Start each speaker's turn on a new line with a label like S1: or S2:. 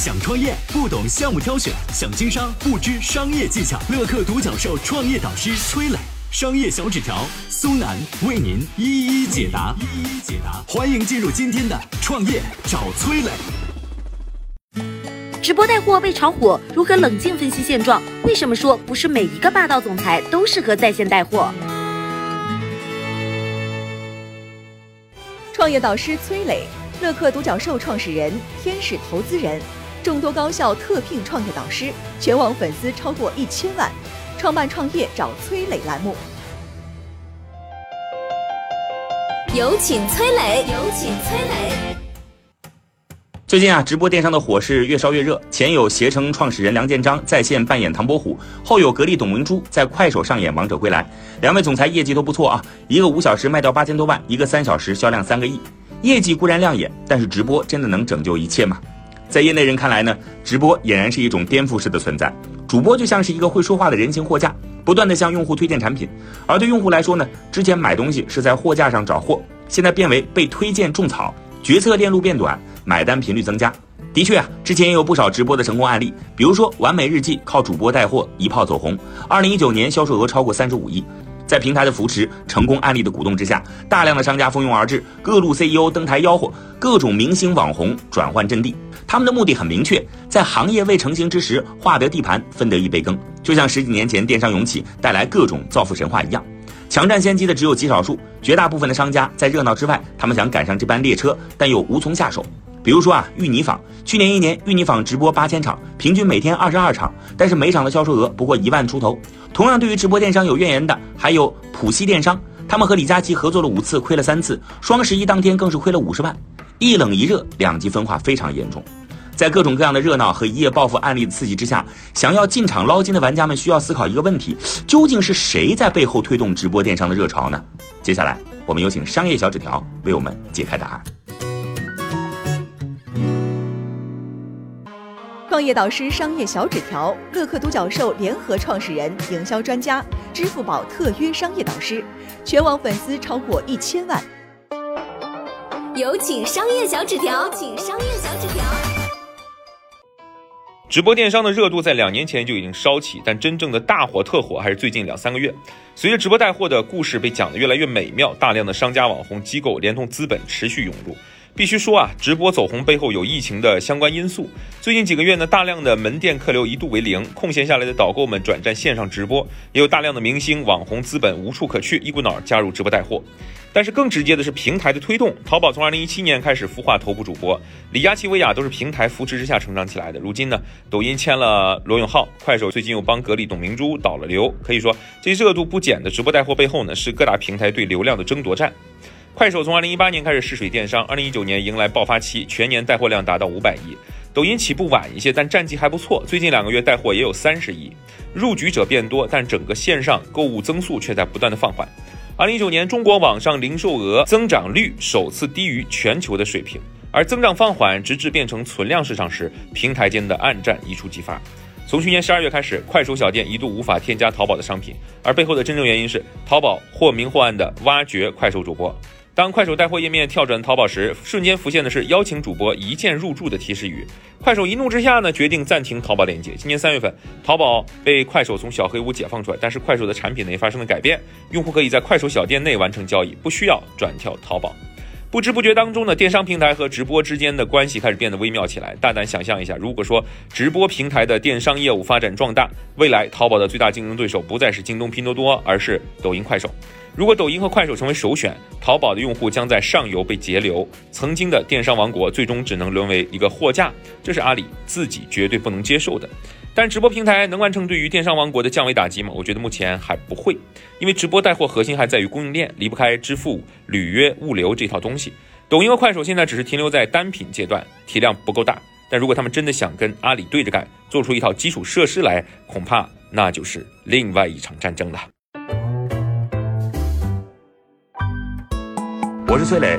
S1: 想创业不懂项目挑选，想经商不知商业技巧。乐客独角兽创业导师崔磊，商业小纸条苏南为您一一解答。一一解答，欢迎进入今天的创业找崔磊。
S2: 直播带货被炒火，如何冷静分析现状？为什么说不是每一个霸道总裁都适合在线带货？
S3: 创业导师崔磊，乐客独角兽创始人，天使投资人。众多高校特聘创业导师，全网粉丝超过一千万。创办创业找崔磊栏目，
S4: 有请崔磊，有请崔磊。
S5: 最近啊，直播电商的火势越烧越热。前有携程创始人梁建章在线扮演唐伯虎，后有格力董明珠在快手上演王者归来。两位总裁业绩都不错啊，一个五小时卖掉八千多万，一个三小时销量三个亿。业绩固然亮眼，但是直播真的能拯救一切吗？在业内人看来呢，直播俨然是一种颠覆式的存在。主播就像是一个会说话的人形货架，不断的向用户推荐产品。而对用户来说呢，之前买东西是在货架上找货，现在变为被推荐种草，决策链路变短，买单频率增加。的确啊，之前也有不少直播的成功案例，比如说完美日记靠主播带货一炮走红，二零一九年销售额超过三十五亿。在平台的扶持、成功案例的鼓动之下，大量的商家蜂拥而至，各路 CEO 登台吆喝，各种明星网红转换阵地。他们的目的很明确，在行业未成型之时，划得地盘，分得一杯羹。就像十几年前电商涌起带来各种造富神话一样，抢占先机的只有极少数，绝大部分的商家在热闹之外，他们想赶上这班列车，但又无从下手。比如说啊，芋泥坊去年一年，芋泥坊直播八千场，平均每天二十二场，但是每场的销售额不过一万出头。同样，对于直播电商有怨言的还有浦西电商，他们和李佳琦合作了五次，亏了三次，双十一当天更是亏了五十万。一冷一热，两极分化非常严重。在各种各样的热闹和一夜暴富案例的刺激之下，想要进场捞金的玩家们需要思考一个问题：究竟是谁在背后推动直播电商的热潮呢？接下来，我们有请商业小纸条为我们解开答案。
S3: 创业导师商业小纸条，乐客独角兽联合创始人、营销专家，支付宝特约商业导师，全网粉丝超过一千万。
S4: 有请商业小纸条，请商业小纸条。
S6: 直播电商的热度在两年前就已经烧起，但真正的大火特火还是最近两三个月。随着直播带货的故事被讲得越来越美妙，大量的商家、网红机构连同资本持续涌入。必须说啊，直播走红背后有疫情的相关因素。最近几个月呢，大量的门店客流一度为零，空闲下来的导购们转战线上直播，也有大量的明星、网红资本无处可去，一股脑加入直播带货。但是更直接的是平台的推动，淘宝从二零一七年开始孵化头部主播，李佳琦、薇娅都是平台扶持之下成长起来的。如今呢，抖音签了罗永浩，快手最近又帮格力董明珠导了流，可以说这热度不减的直播带货背后呢，是各大平台对流量的争夺战。快手从二零一八年开始试水电商，二零一九年迎来爆发期，全年带货量达到五百亿。抖音起步晚一些，但战绩还不错，最近两个月带货也有三十亿。入局者变多，但整个线上购物增速却在不断的放缓。二零一九年，中国网上零售额增长率首次低于全球的水平，而增长放缓直至变成存量市场时，平台间的暗战一触即发。从去年十二月开始，快手小店一度无法添加淘宝的商品，而背后的真正原因是淘宝或明或暗的挖掘快手主播。当快手带货页面跳转淘宝时，瞬间浮现的是邀请主播一键入驻的提示语。快手一怒之下呢，决定暂停淘宝链接。今年三月份，淘宝被快手从小黑屋解放出来，但是快手的产品呢也发生了改变，用户可以在快手小店内完成交易，不需要转跳淘宝。不知不觉当中呢，电商平台和直播之间的关系开始变得微妙起来。大胆想象一下，如果说直播平台的电商业务发展壮大，未来淘宝的最大竞争对手不再是京东、拼多多，而是抖音、快手。如果抖音和快手成为首选，淘宝的用户将在上游被截流，曾经的电商王国最终只能沦为一个货架，这是阿里自己绝对不能接受的。但直播平台能完成对于电商王国的降维打击吗？我觉得目前还不会，因为直播带货核心还在于供应链，离不开支付、履约、物流这套东西。抖音和快手现在只是停留在单品阶段，体量不够大。但如果他们真的想跟阿里对着干，做出一套基础设施来，恐怕那就是另外一场战争了。
S5: 我是崔磊，